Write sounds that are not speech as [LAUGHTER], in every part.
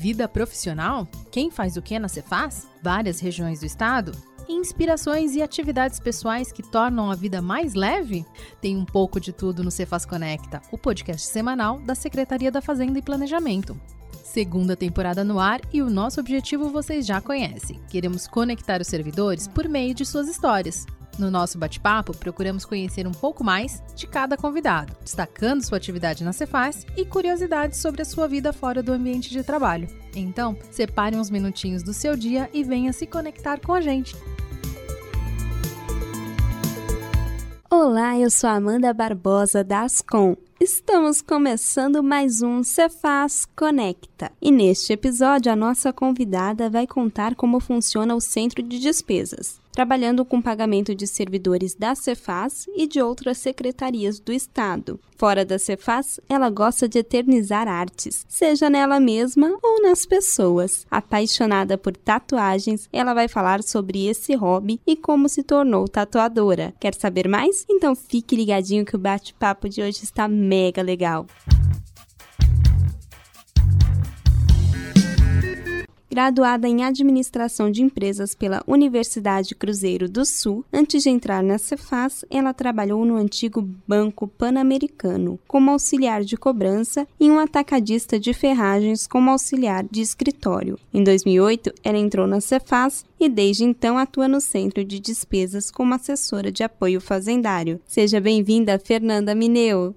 Vida profissional? Quem faz o que na Cefaz? Várias regiões do estado? Inspirações e atividades pessoais que tornam a vida mais leve? Tem um pouco de tudo no Cefaz Conecta, o podcast semanal da Secretaria da Fazenda e Planejamento. Segunda temporada no ar e o nosso objetivo vocês já conhecem. Queremos conectar os servidores por meio de suas histórias. No nosso bate-papo, procuramos conhecer um pouco mais de cada convidado, destacando sua atividade na Cefaz e curiosidades sobre a sua vida fora do ambiente de trabalho. Então, separe uns minutinhos do seu dia e venha se conectar com a gente. Olá, eu sou Amanda Barbosa da Ascom. Estamos começando mais um Cefaz Conecta. E neste episódio, a nossa convidada vai contar como funciona o centro de despesas trabalhando com pagamento de servidores da Cefaz e de outras secretarias do Estado. Fora da Cefaz, ela gosta de eternizar artes, seja nela mesma ou nas pessoas. Apaixonada por tatuagens, ela vai falar sobre esse hobby e como se tornou tatuadora. Quer saber mais? Então fique ligadinho que o bate-papo de hoje está mega legal. Graduada em Administração de Empresas pela Universidade Cruzeiro do Sul, antes de entrar na Cefaz, ela trabalhou no antigo Banco Pan-Americano como auxiliar de cobrança e um atacadista de ferragens como auxiliar de escritório. Em 2008, ela entrou na Cefaz e desde então atua no Centro de Despesas como assessora de apoio fazendário. Seja bem-vinda, Fernanda Mineu.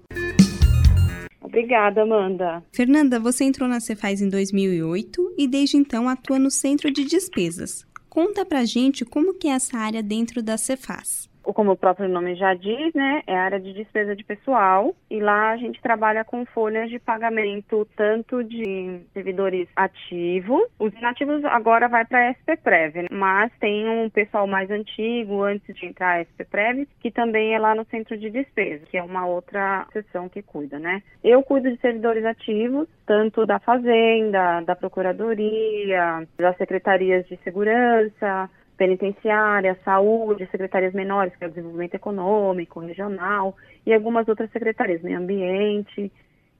Obrigada, Amanda. Fernanda, você entrou na Cefaz em 2008 e desde então atua no Centro de Despesas. Conta pra gente como que é essa área dentro da Cefaz como o próprio nome já diz, né, é a área de despesa de pessoal e lá a gente trabalha com folhas de pagamento tanto de servidores ativos, os inativos agora vai para a SPPrev, né? mas tem um pessoal mais antigo antes de entrar a SPPrev que também é lá no centro de despesa, que é uma outra seção que cuida, né? Eu cuido de servidores ativos, tanto da fazenda, da procuradoria, das secretarias de segurança, penitenciária, saúde, secretarias menores, que é o desenvolvimento econômico, regional, e algumas outras secretarias, meio ambiente.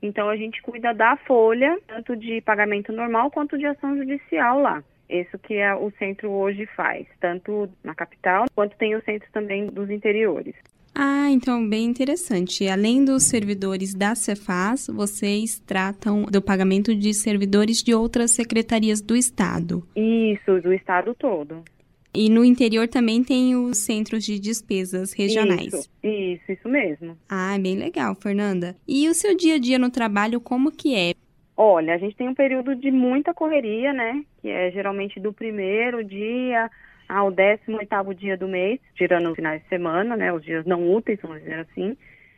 Então a gente cuida da folha, tanto de pagamento normal quanto de ação judicial lá. Isso que é, o centro hoje faz, tanto na capital quanto tem o centro também dos interiores. Ah, então bem interessante. Além dos servidores da Cefaz, vocês tratam do pagamento de servidores de outras secretarias do Estado. Isso, do Estado todo. E no interior também tem os centros de despesas regionais. Isso, isso, isso mesmo. Ah, bem legal, Fernanda. E o seu dia a dia no trabalho, como que é? Olha, a gente tem um período de muita correria, né? Que é geralmente do primeiro dia ao décimo oitavo dia do mês, tirando os finais de semana, né? Os dias não úteis, vamos dizer assim.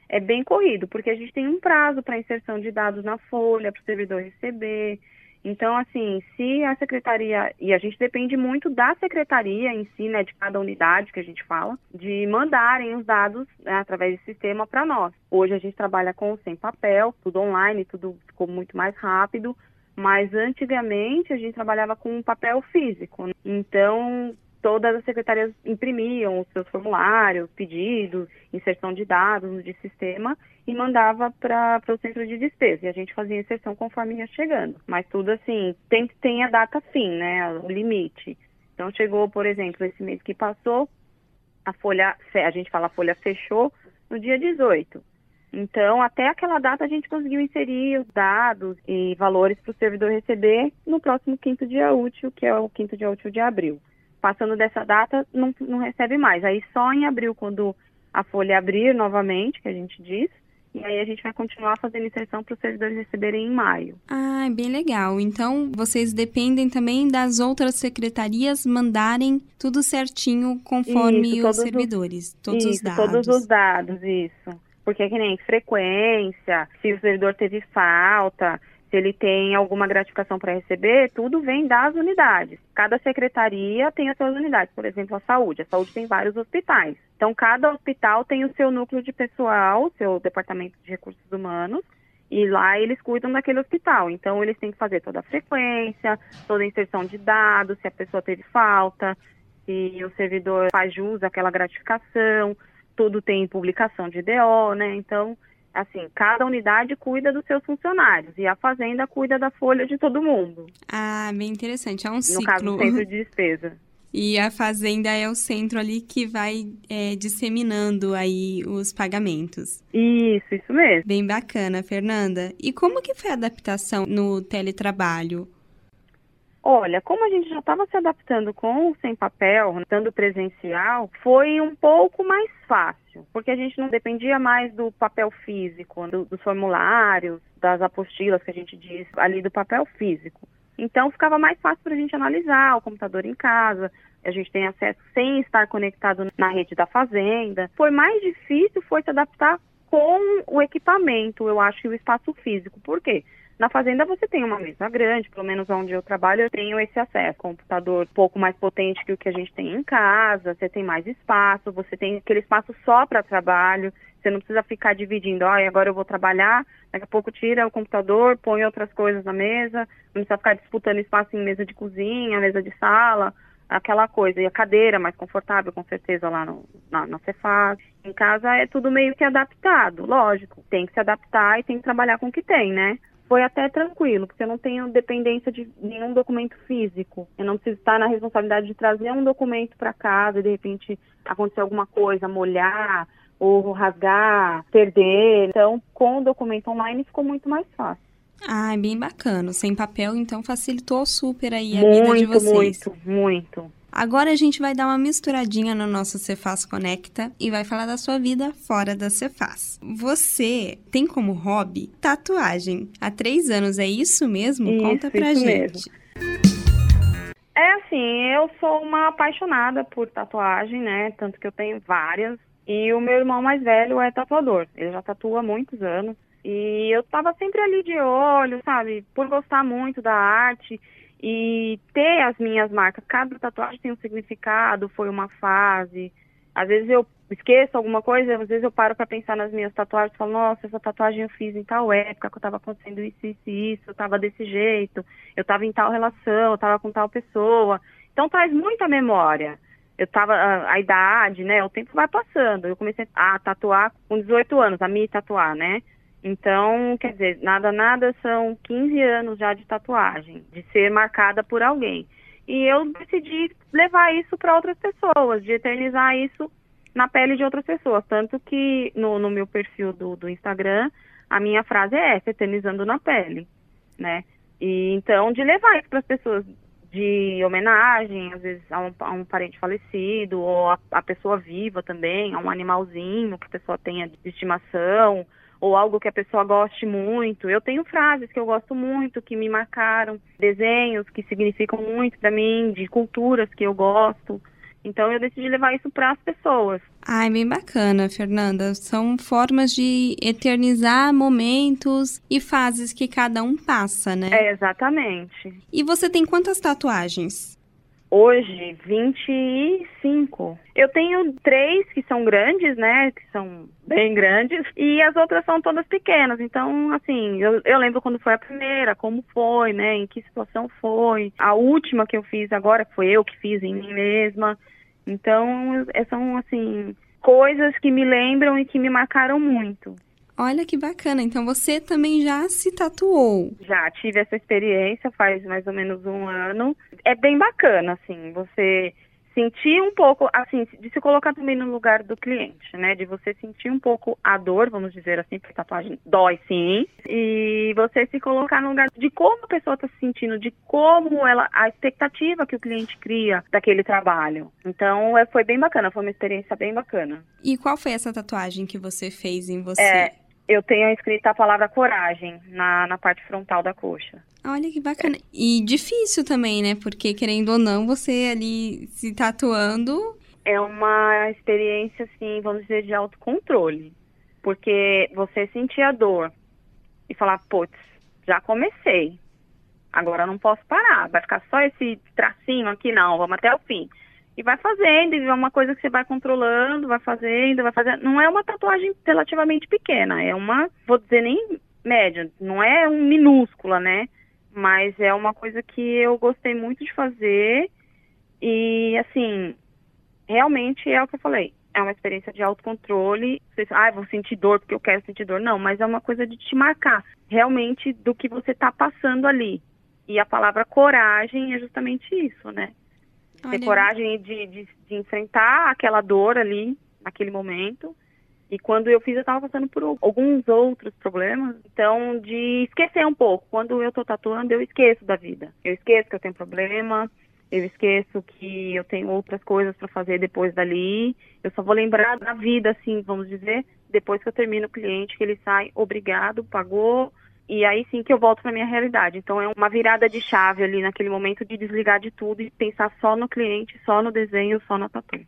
É bem corrido, porque a gente tem um prazo para inserção de dados na folha, para o servidor receber. Então, assim, se a secretaria, e a gente depende muito da secretaria em si, né, de cada unidade que a gente fala, de mandarem os dados né, através do sistema para nós. Hoje a gente trabalha com sem papel, tudo online, tudo ficou muito mais rápido, mas antigamente a gente trabalhava com papel físico. Então, todas as secretarias imprimiam os seus formulários, pedidos, inserção de dados de sistema e mandava para o centro de despesa. E a gente fazia inserção conforme ia chegando. Mas tudo assim, tem, tem a data fim, né? O limite. Então chegou, por exemplo, esse mês que passou, a folha, a gente fala a folha fechou no dia 18. Então, até aquela data a gente conseguiu inserir os dados e valores para o servidor receber no próximo quinto dia útil, que é o quinto dia útil de abril. Passando dessa data, não, não recebe mais. Aí só em abril, quando a folha abrir novamente, que a gente diz, e aí a gente vai continuar fazendo inserção para os servidores receberem em maio. Ah, bem legal. Então, vocês dependem também das outras secretarias mandarem tudo certinho conforme isso, os servidores, os, todos isso, os dados. todos os dados, isso. Porque é que nem frequência, se o servidor teve falta, se ele tem alguma gratificação para receber, tudo vem das unidades. Cada secretaria tem as suas unidades, por exemplo, a saúde. A saúde tem vários hospitais. Então, cada hospital tem o seu núcleo de pessoal, seu departamento de recursos humanos, e lá eles cuidam daquele hospital. Então, eles têm que fazer toda a frequência, toda a inserção de dados, se a pessoa teve falta, se o servidor faz jus àquela gratificação, tudo tem publicação de DO, né? Então, assim, cada unidade cuida dos seus funcionários e a fazenda cuida da folha de todo mundo. Ah, bem interessante. É um no ciclo. No caso centro de despesa. [LAUGHS] E a fazenda é o centro ali que vai é, disseminando aí os pagamentos. Isso, isso mesmo. Bem bacana, Fernanda. E como que foi a adaptação no teletrabalho? Olha, como a gente já estava se adaptando com o sem papel, estando presencial, foi um pouco mais fácil, porque a gente não dependia mais do papel físico, do, dos formulários, das apostilas que a gente diz ali do papel físico. Então ficava mais fácil para a gente analisar o computador em casa, a gente tem acesso sem estar conectado na rede da fazenda. Foi mais difícil foi se adaptar com o equipamento, eu acho, e o espaço físico. Por quê? Na fazenda você tem uma mesa grande, pelo menos onde eu trabalho, eu tenho esse acesso. Computador um pouco mais potente que o que a gente tem em casa, você tem mais espaço, você tem aquele espaço só para trabalho, você não precisa ficar dividindo, olha, agora eu vou trabalhar, daqui a pouco tira o computador, põe outras coisas na mesa, não precisa ficar disputando espaço em mesa de cozinha, mesa de sala, aquela coisa. E a cadeira mais confortável, com certeza, lá no, na, na Cefaz. Em casa é tudo meio que adaptado, lógico. Tem que se adaptar e tem que trabalhar com o que tem, né? Foi até tranquilo, porque eu não tenho dependência de nenhum documento físico. Eu não preciso estar na responsabilidade de trazer um documento para casa e de repente acontecer alguma coisa, molhar ou rasgar, perder. Então, com o documento online ficou muito mais fácil. Ah, é bem bacana. Sem papel, então, facilitou super aí a muito, vida de vocês. Muito, muito. Agora a gente vai dar uma misturadinha no nosso Cefaz Conecta e vai falar da sua vida fora da Cefaz. Você tem como hobby tatuagem. Há três anos, é isso mesmo? Isso, Conta pra isso gente. Mesmo. É assim, eu sou uma apaixonada por tatuagem, né? Tanto que eu tenho várias. E o meu irmão mais velho é tatuador. Ele já tatua há muitos anos. E eu tava sempre ali de olho, sabe? Por gostar muito da arte e ter as minhas marcas. Cada tatuagem tem um significado, foi uma fase. Às vezes eu esqueço alguma coisa, às vezes eu paro para pensar nas minhas tatuagens e falo, nossa, essa tatuagem eu fiz em tal época, que eu tava acontecendo isso, isso isso, eu tava desse jeito, eu tava em tal relação, eu tava com tal pessoa. Então traz muita memória. Eu tava, a, a idade, né, o tempo vai passando. Eu comecei a tatuar com 18 anos, a me tatuar, né? Então, quer dizer, nada, nada são 15 anos já de tatuagem, de ser marcada por alguém. E eu decidi levar isso para outras pessoas, de eternizar isso na pele de outras pessoas. Tanto que no, no meu perfil do, do Instagram, a minha frase é essa, eternizando na pele, né? E então, de levar isso para as pessoas de homenagem, às vezes a um, a um parente falecido, ou a, a pessoa viva também, a um animalzinho que a pessoa tenha de estimação, ou algo que a pessoa goste muito. Eu tenho frases que eu gosto muito, que me marcaram, desenhos que significam muito para mim, de culturas que eu gosto. Então eu decidi levar isso para as pessoas. Ai, bem bacana, Fernanda. São formas de eternizar momentos e fases que cada um passa, né? É, exatamente. E você tem quantas tatuagens? Hoje, 25. Eu tenho três que são grandes, né? Que são bem grandes. E as outras são todas pequenas. Então, assim, eu, eu lembro quando foi a primeira, como foi, né? Em que situação foi. A última que eu fiz agora, foi eu que fiz em mim mesma. Então, são, assim, coisas que me lembram e que me marcaram muito. Olha que bacana. Então você também já se tatuou? Já tive essa experiência faz mais ou menos um ano. É bem bacana, assim, você sentir um pouco, assim, de se colocar também no lugar do cliente, né? De você sentir um pouco a dor, vamos dizer assim, porque tatuagem dói sim. E você se colocar no lugar de como a pessoa está se sentindo, de como ela, a expectativa que o cliente cria daquele trabalho. Então, é, foi bem bacana, foi uma experiência bem bacana. E qual foi essa tatuagem que você fez em você? É, eu tenho escrito a palavra coragem na, na parte frontal da coxa. Olha que bacana. E difícil também, né? Porque, querendo ou não, você ali se tatuando. É uma experiência, assim, vamos dizer, de autocontrole. Porque você sentir a dor e falar, putz, já comecei. Agora não posso parar. Vai ficar só esse tracinho aqui, não. Vamos até o fim e vai fazendo, e é uma coisa que você vai controlando, vai fazendo, vai fazendo. Não é uma tatuagem relativamente pequena, é uma, vou dizer nem média, não é um minúscula, né? Mas é uma coisa que eu gostei muito de fazer e assim, realmente é o que eu falei. é uma experiência de autocontrole. Você, ah, vou sentir dor porque eu quero sentir dor. Não, mas é uma coisa de te marcar realmente do que você está passando ali. E a palavra coragem é justamente isso, né? Olha. Ter coragem de, de, de enfrentar aquela dor ali, naquele momento, e quando eu fiz, eu estava passando por alguns outros problemas. Então, de esquecer um pouco. Quando eu estou tatuando, eu esqueço da vida. Eu esqueço que eu tenho problema. Eu esqueço que eu tenho outras coisas para fazer depois dali. Eu só vou lembrar da vida, assim, vamos dizer, depois que eu termino o cliente, que ele sai obrigado, pagou. E aí sim que eu volto para minha realidade. Então é uma virada de chave ali naquele momento de desligar de tudo e pensar só no cliente, só no desenho, só na tatu.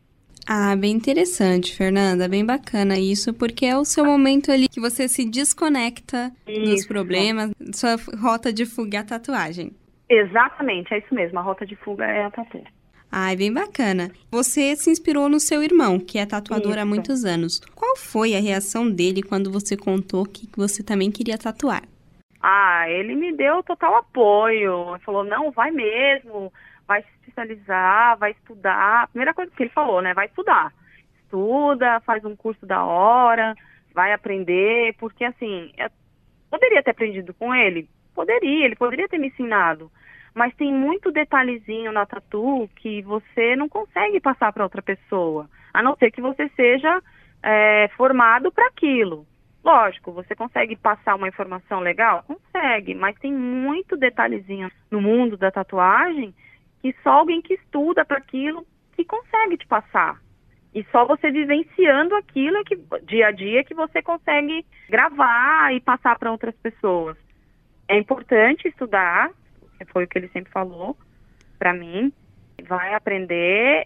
Ah, bem interessante, Fernanda, bem bacana isso, porque é o seu momento ali que você se desconecta isso. dos problemas, sua rota de fuga é a tatuagem. Exatamente, é isso mesmo, a rota de fuga é a tatu. Ah, bem bacana. Você se inspirou no seu irmão, que é tatuador isso. há muitos anos. Qual foi a reação dele quando você contou que você também queria tatuar? Ah, ele me deu total apoio. Ele falou, não, vai mesmo, vai se especializar, vai estudar. A primeira coisa que ele falou, né? Vai estudar. Estuda, faz um curso da hora, vai aprender, porque assim, eu poderia ter aprendido com ele? Poderia, ele poderia ter me ensinado. Mas tem muito detalhezinho na tatu que você não consegue passar para outra pessoa, a não ser que você seja é, formado para aquilo. Lógico, você consegue passar uma informação legal? Consegue, mas tem muito detalhezinho no mundo da tatuagem que só alguém que estuda para aquilo que consegue te passar. E só você vivenciando aquilo é que dia a dia que você consegue gravar e passar para outras pessoas. É importante estudar, foi o que ele sempre falou para mim. Vai aprender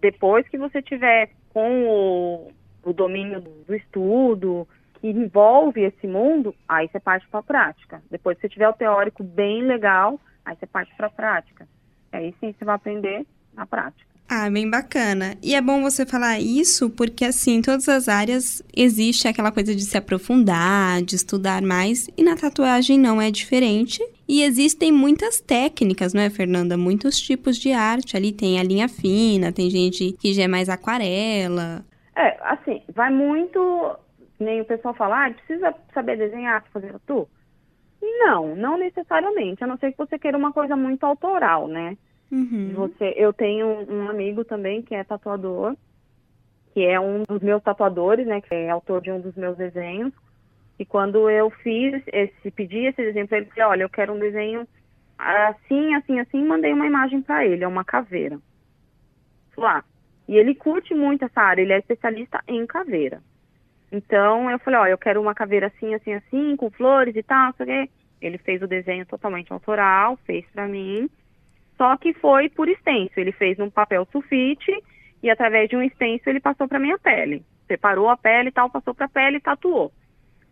depois que você tiver com o, o domínio do estudo, que envolve esse mundo, aí você parte para a prática. Depois que você tiver o teórico bem legal, aí você parte para a prática. Aí sim você vai aprender na prática. Ah, bem bacana. E é bom você falar isso porque, assim, em todas as áreas existe aquela coisa de se aprofundar, de estudar mais, e na tatuagem não é diferente. E existem muitas técnicas, não é, Fernanda? Muitos tipos de arte. Ali tem a linha fina, tem gente que já é mais aquarela. É, assim, vai muito. Nem o pessoal fala, ah, precisa saber desenhar para fazer tatu? Não, não necessariamente, a não ser que você queira uma coisa muito autoral, né? Uhum. Você, eu tenho um amigo também que é tatuador, que é um dos meus tatuadores, né? Que é autor de um dos meus desenhos. E quando eu fiz esse, pedi esse desenho para ele, falei, olha, eu quero um desenho assim, assim, assim, mandei uma imagem para ele, é uma caveira. Lá. E ele curte muito essa área, ele é especialista em caveira. Então eu falei, ó, eu quero uma caveira assim, assim, assim, com flores e tal, sei o. Ele fez o desenho totalmente autoral, fez para mim. Só que foi por extenso. Ele fez num papel sulfite e através de um extenso ele passou para minha pele. Separou a pele e tal, passou para a pele e tatuou.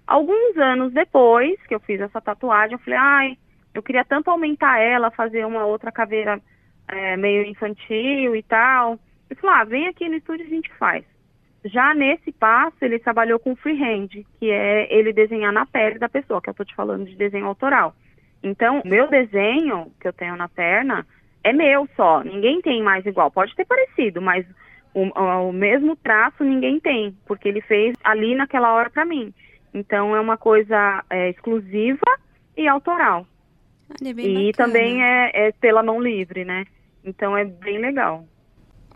Alguns anos depois que eu fiz essa tatuagem, eu falei, ai, eu queria tanto aumentar ela, fazer uma outra caveira é, meio infantil e tal. Ele falou, ah, vem aqui no estúdio e a gente faz. Já nesse passo, ele trabalhou com freehand, que é ele desenhar na pele da pessoa, que eu estou te falando de desenho autoral. Então, o meu desenho que eu tenho na perna é meu só, ninguém tem mais igual. Pode ter parecido, mas o, o mesmo traço ninguém tem, porque ele fez ali naquela hora para mim. Então, é uma coisa é, exclusiva e autoral. Olha, é e bacana. também é, é pela mão livre, né? Então, é bem legal.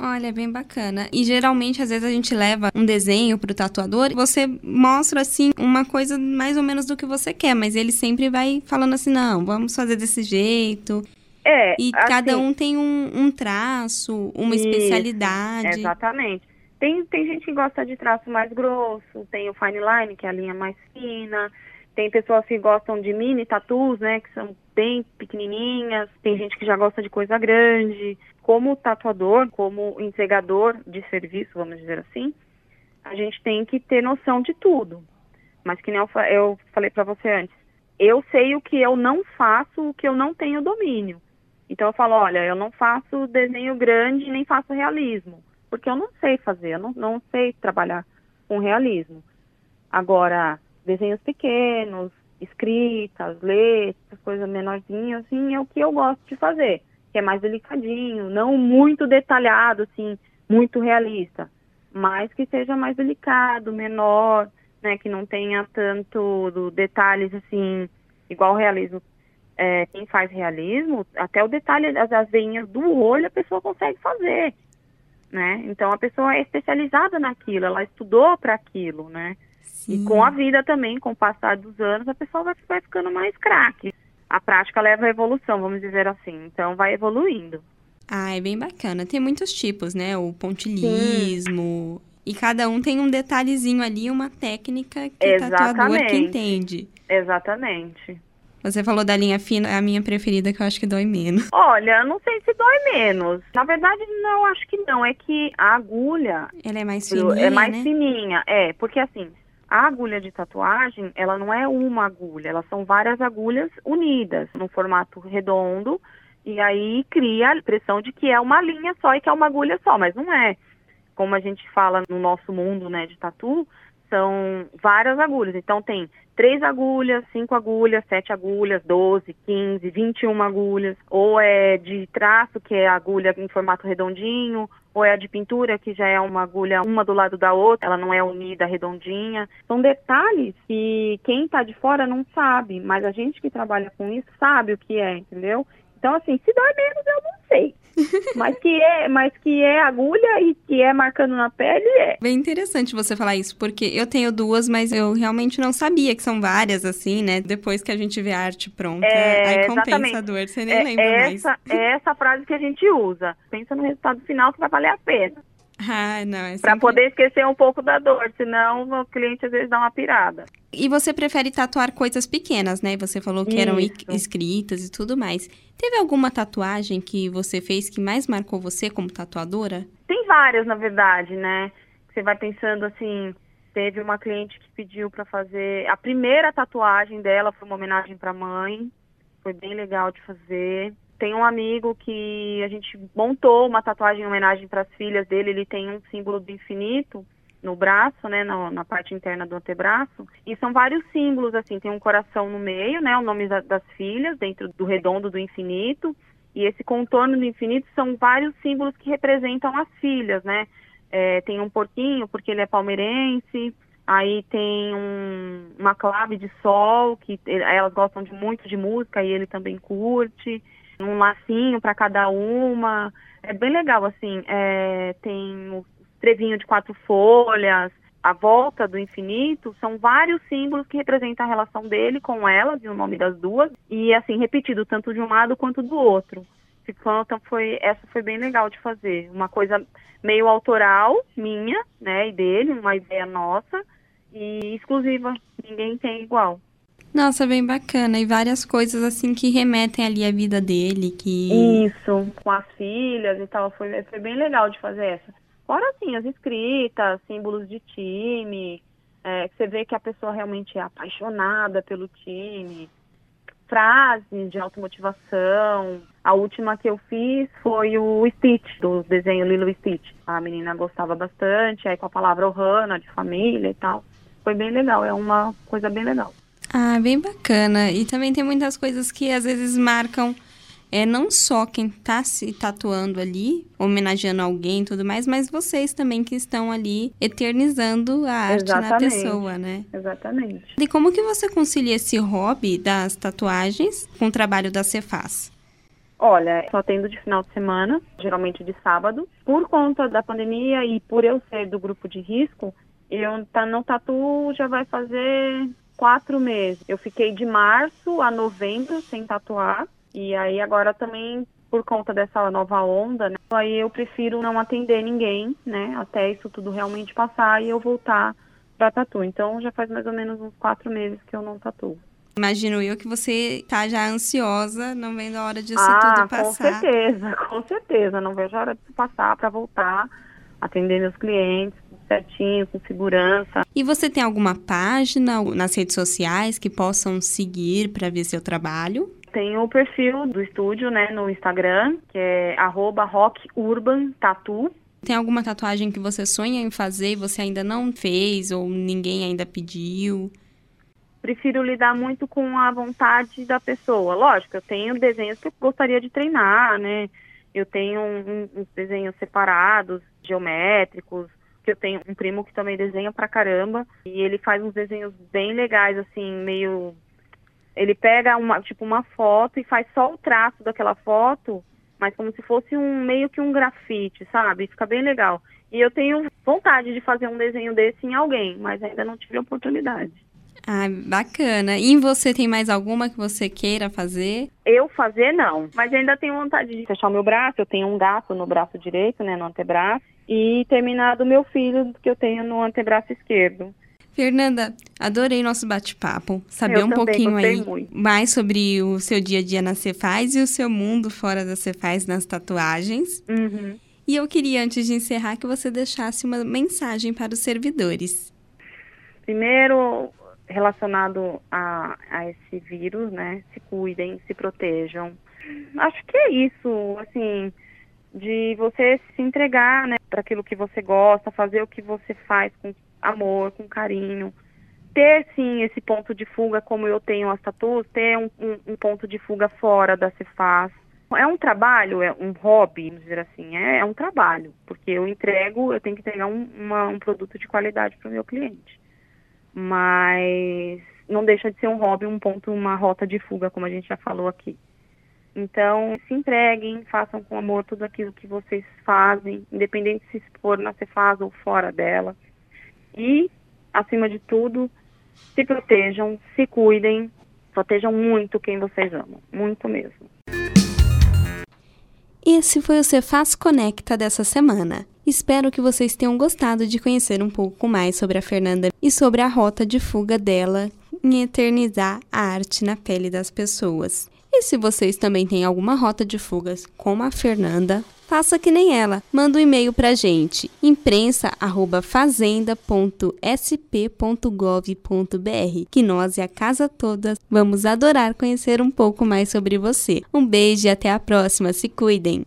Olha, bem bacana. E geralmente, às vezes, a gente leva um desenho pro tatuador e você mostra, assim, uma coisa mais ou menos do que você quer, mas ele sempre vai falando assim, não, vamos fazer desse jeito. É, E assim, cada um tem um, um traço, uma Isso, especialidade. Exatamente. Tem, tem gente que gosta de traço mais grosso, tem o fine line, que é a linha mais fina, tem pessoas que gostam de mini tatus, né, que são bem pequenininhas, tem gente que já gosta de coisa grande. Como tatuador, como entregador de serviço, vamos dizer assim, a gente tem que ter noção de tudo. Mas que nem eu, eu falei para você antes, eu sei o que eu não faço, o que eu não tenho domínio. Então eu falo, olha, eu não faço desenho grande nem faço realismo, porque eu não sei fazer, eu não, não sei trabalhar com realismo. Agora, desenhos pequenos, escritas, letras, coisas menorzinhas, assim, é o que eu gosto de fazer, que é mais delicadinho, não muito detalhado, assim, muito realista. mas que seja mais delicado, menor, né, que não tenha tanto detalhes assim, igual realismo. É, quem faz realismo, até o detalhe das, das veinhas do olho a pessoa consegue fazer, né? Então a pessoa é especializada naquilo, ela estudou para aquilo, né? Sim. E com a vida também, com o passar dos anos, a pessoa vai, vai ficando mais craque. A prática leva à evolução, vamos dizer assim. Então vai evoluindo. Ah, é bem bacana. Tem muitos tipos, né? O pontilhismo. Sim. E cada um tem um detalhezinho ali, uma técnica que Exatamente. o tatuador que entende. Exatamente. Você falou da linha fina, a minha preferida que eu acho que dói menos. [LAUGHS] Olha, não sei se dói menos. Na verdade, não, acho que não. É que a agulha. Ela é mais fininha. É mais né? fininha, é. Porque assim, a agulha de tatuagem, ela não é uma agulha, elas são várias agulhas unidas no formato redondo e aí cria a impressão de que é uma linha só e que é uma agulha só, mas não é. Como a gente fala no nosso mundo, né, de tatu, são várias agulhas. Então tem três agulhas, cinco agulhas, sete agulhas, doze, quinze, vinte e uma agulhas. Ou é de traço, que é agulha em formato redondinho, ou é a de pintura, que já é uma agulha uma do lado da outra, ela não é unida, redondinha. São detalhes que quem está de fora não sabe, mas a gente que trabalha com isso sabe o que é, entendeu? Então, assim, se dói menos, eu não sei. Mas que é, mas que é agulha e que é marcando na pele, é. Bem interessante você falar isso, porque eu tenho duas, mas eu realmente não sabia que são várias, assim, né? Depois que a gente vê a arte pronta, é, aí compensa exatamente. a dor, você nem é, lembra essa, mais. É essa frase que a gente usa. Pensa no resultado final que vai valer a pena. Ah, não, é Para poder esquecer um pouco da dor, senão o cliente às vezes dá uma pirada. E você prefere tatuar coisas pequenas, né? Você falou que Isso. eram escritas e tudo mais. Teve alguma tatuagem que você fez que mais marcou você como tatuadora? Tem várias, na verdade, né? Você vai pensando assim, teve uma cliente que pediu para fazer a primeira tatuagem dela foi uma homenagem para a mãe. Foi bem legal de fazer. Tem um amigo que a gente montou uma tatuagem em homenagem para as filhas dele. Ele tem um símbolo do infinito no braço, né, na, na, parte interna do antebraço. E são vários símbolos, assim, tem um coração no meio, né, o nome da, das filhas, dentro do redondo do infinito. E esse contorno do infinito são vários símbolos que representam as filhas, né. É, tem um porquinho, porque ele é palmeirense. Aí tem um, uma clave de sol, que elas gostam de, muito de música e ele também curte um lacinho para cada uma. É bem legal, assim. É, tem o trevinho de quatro folhas, a volta do infinito, são vários símbolos que representam a relação dele com elas e o nome das duas. E, assim, repetido tanto de um lado quanto do outro. Então, foi, essa foi bem legal de fazer. Uma coisa meio autoral, minha, né, e dele, uma ideia nossa, e exclusiva. Ninguém tem igual. Nossa, bem bacana. E várias coisas assim que remetem ali à vida dele, que... Isso, com as filhas e tal. Foi, foi bem legal de fazer essa. Fora assim, as escritas, símbolos de time, é, você vê que a pessoa realmente é apaixonada pelo time, frases de automotivação. A última que eu fiz foi o Stitch, do desenho Lilo Stitch. A menina gostava bastante, aí com a palavra Ohana, de família e tal. Foi bem legal, é uma coisa bem legal. Ah, bem bacana. E também tem muitas coisas que às vezes marcam é não só quem está se tatuando ali, homenageando alguém e tudo mais, mas vocês também que estão ali eternizando a arte Exatamente. na pessoa, né? Exatamente. E como que você concilia esse hobby das tatuagens com o trabalho da Cefaz? Olha, só tendo de final de semana, geralmente de sábado. Por conta da pandemia e por eu ser do grupo de risco, eu não tatuo já vai fazer quatro meses. Eu fiquei de março a novembro sem tatuar. E aí agora também por conta dessa nova onda, né? Aí eu prefiro não atender ninguém, né? Até isso tudo realmente passar e eu voltar para tatu. Então já faz mais ou menos uns quatro meses que eu não tatuo. Imagino eu que você tá já ansiosa, não vendo a hora disso ah, tudo passar. Com certeza, [LAUGHS] com certeza. Não vejo a hora disso passar para voltar, atender meus clientes, certinho, com segurança. E você tem alguma página nas redes sociais que possam seguir para ver seu trabalho? Tem o perfil do estúdio, né, no Instagram, que é rockUrbanTatu. Tem alguma tatuagem que você sonha em fazer e você ainda não fez ou ninguém ainda pediu? Prefiro lidar muito com a vontade da pessoa. Lógico, eu tenho desenhos que eu gostaria de treinar, né? Eu tenho uns desenhos separados, geométricos, eu tenho um primo que também desenha pra caramba e ele faz uns desenhos bem legais, assim, meio. Ele pega uma, tipo, uma foto e faz só o traço daquela foto, mas como se fosse um meio que um grafite, sabe? Fica bem legal. E eu tenho vontade de fazer um desenho desse em alguém, mas ainda não tive a oportunidade. Ah, bacana. E você tem mais alguma que você queira fazer? Eu fazer, não. Mas ainda tenho vontade de fechar o meu braço. Eu tenho um gato no braço direito, né, no antebraço. E terminar do meu filho, que eu tenho no antebraço esquerdo. Fernanda, adorei nosso bate-papo. Saber Eu um também pouquinho aí muito. mais sobre o seu dia a dia na Cefaz e o seu mundo fora da Cefaz nas tatuagens. Uhum. E eu queria, antes de encerrar, que você deixasse uma mensagem para os servidores. Primeiro, relacionado a, a esse vírus, né? Se cuidem, se protejam. Acho que é isso, assim, de você se entregar, né, para aquilo que você gosta, fazer o que você faz com amor, com carinho. Ter, sim, esse ponto de fuga, como eu tenho as tatuas, ter um, um, um ponto de fuga fora da Cefaz. É um trabalho, é um hobby, vamos dizer assim, é, é um trabalho, porque eu entrego, eu tenho que entregar um, uma- um produto de qualidade para o meu cliente mas não deixa de ser um hobby, um ponto, uma rota de fuga, como a gente já falou aqui. Então, se entreguem, façam com amor tudo aquilo que vocês fazem, independente se for na Cefaz ou fora dela. E, acima de tudo, se protejam, se cuidem, protejam muito quem vocês amam, muito mesmo. Esse foi o Cefaz Conecta dessa semana. Espero que vocês tenham gostado de conhecer um pouco mais sobre a Fernanda e sobre a rota de fuga dela em eternizar a arte na pele das pessoas. E se vocês também têm alguma rota de fugas como a Fernanda, faça que nem ela. Manda um e-mail pra gente, imprensa@fazenda.sp.gov.br, que nós e a casa toda vamos adorar conhecer um pouco mais sobre você. Um beijo e até a próxima. Se cuidem.